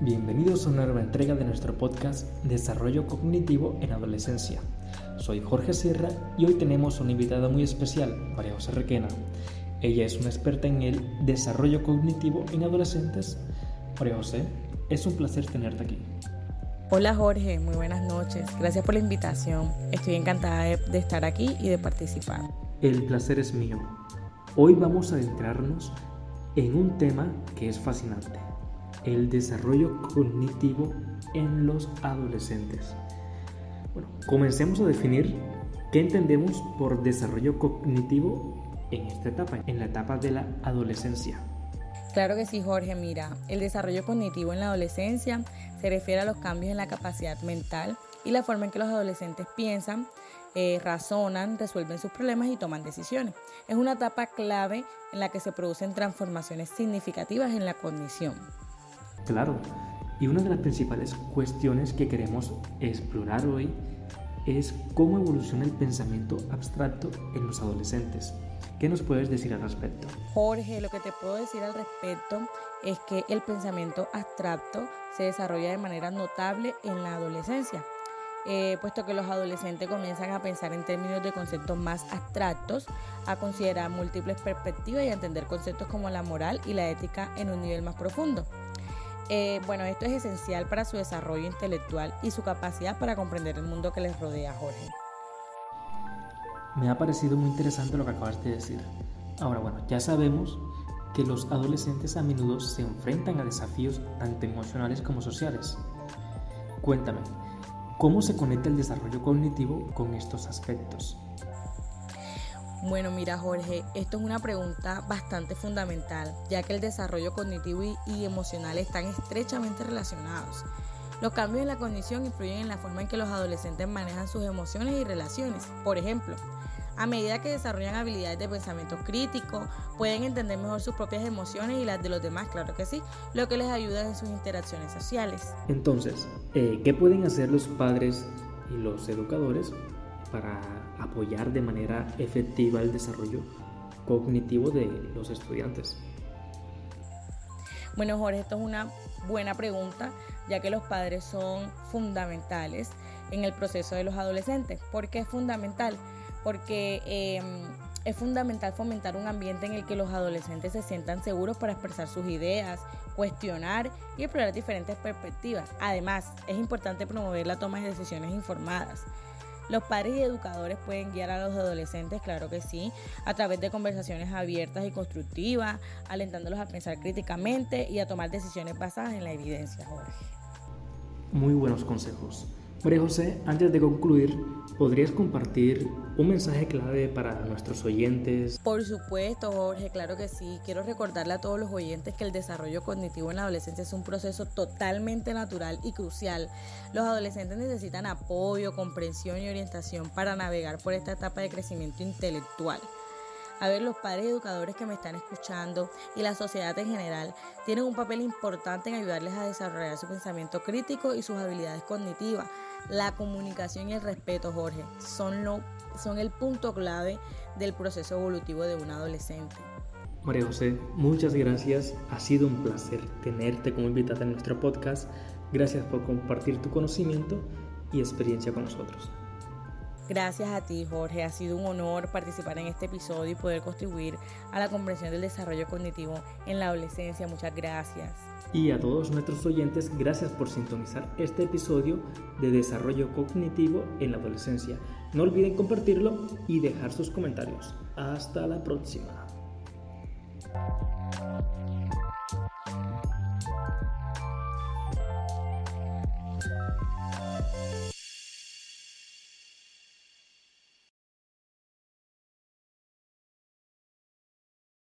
Bienvenidos a una nueva entrega de nuestro podcast Desarrollo Cognitivo en Adolescencia. Soy Jorge Sierra y hoy tenemos una invitada muy especial, María José Requena. Ella es una experta en el desarrollo cognitivo en adolescentes. María José, es un placer tenerte aquí. Hola Jorge, muy buenas noches. Gracias por la invitación. Estoy encantada de, estar aquí y de participar. El placer es mío. Hoy vamos a adentrarnos en un tema que es fascinante el desarrollo cognitivo en los adolescentes. Bueno, comencemos a definir qué entendemos por desarrollo cognitivo en esta etapa, en la etapa de la adolescencia. Claro que sí, Jorge. Mira, el desarrollo cognitivo en la adolescencia se refiere a los cambios en la capacidad mental y la forma en que los adolescentes piensan, eh, razonan, resuelven sus problemas y toman decisiones. Es una etapa clave en la que se producen transformaciones significativas en la cognición. Claro, y una de las principales cuestiones que queremos explorar hoy es cómo evoluciona el pensamiento abstracto en los adolescentes. ¿Qué nos puedes decir al respecto? Jorge, lo que te puedo decir al respecto es que el pensamiento abstracto se desarrolla de manera notable en la adolescencia, eh, puesto que los adolescentes comienzan a pensar en términos de conceptos más abstractos, a considerar múltiples perspectivas y a entender conceptos como la moral y la ética en un nivel más profundo. Eh, bueno, esto es esencial para su desarrollo intelectual y su capacidad para comprender el mundo que les rodea, Jorge. Me ha parecido muy interesante lo que acabas de decir. Ahora, bueno, ya sabemos que los adolescentes a menudo se enfrentan a desafíos tanto emocionales como sociales. Cuéntame, ¿cómo se conecta el desarrollo cognitivo con estos aspectos? Bueno, mira Jorge, esto es una pregunta bastante fundamental, ya que el desarrollo cognitivo y, emocional están estrechamente relacionados. Los cambios en la cognición influyen en la forma en que los adolescentes manejan sus emociones y relaciones. Por ejemplo, a medida que desarrollan habilidades de pensamiento crítico, pueden entender mejor sus propias emociones y las de los demás, claro que sí, lo que les ayuda en sus interacciones sociales. Entonces, eh, ¿qué pueden hacer los padres y los educadores para apoyar de manera efectiva el desarrollo cognitivo de los estudiantes? Bueno, Jorge, esto es una buena pregunta, ya que los padres son fundamentales en el proceso de los adolescentes. ¿Por qué es fundamental? Porque em, es fundamental fomentar un ambiente en el que los adolescentes se sientan seguros para expresar sus ideas, cuestionar y explorar diferentes perspectivas. Además, es importante promover la toma de decisiones informadas. Los padres y educadores pueden guiar a los adolescentes, claro que sí, a través de conversaciones abiertas y constructivas, alentándolos a pensar críticamente y a tomar decisiones basadas en la evidencia, Jorge. Muy buenos consejos. María José, antes de concluir, ¿podrías compartir un mensaje clave para nuestros oyentes? Por supuesto, Jorge, claro que sí. Quiero recordarle a todos los oyentes que el desarrollo cognitivo en la adolescencia es un proceso totalmente natural y crucial. Los adolescentes necesitan apoyo, comprensión y orientación para navegar por esta etapa de crecimiento intelectual. A ver, los padres educadores que me están escuchando y la sociedad en general tienen un papel importante en ayudarles a desarrollar su pensamiento crítico y sus habilidades cognitivas. La comunicación y el respeto, Jorge, son, lo, son el punto clave del proceso evolutivo de un adolescente. María José, muchas gracias. Ha sido un placer tenerte como invitada en nuestro podcast. Gracias por compartir tu conocimiento y experiencia con nosotros. Gracias a ti, Jorge. Ha sido un honor participar en este episodio y poder contribuir a la comprensión del desarrollo cognitivo en la adolescencia. Muchas gracias. Y a todos nuestros oyentes, gracias por sintonizar este episodio de Desarrollo Cognitivo en la Adolescencia. No olviden compartirlo y dejar sus comentarios. Hasta la próxima.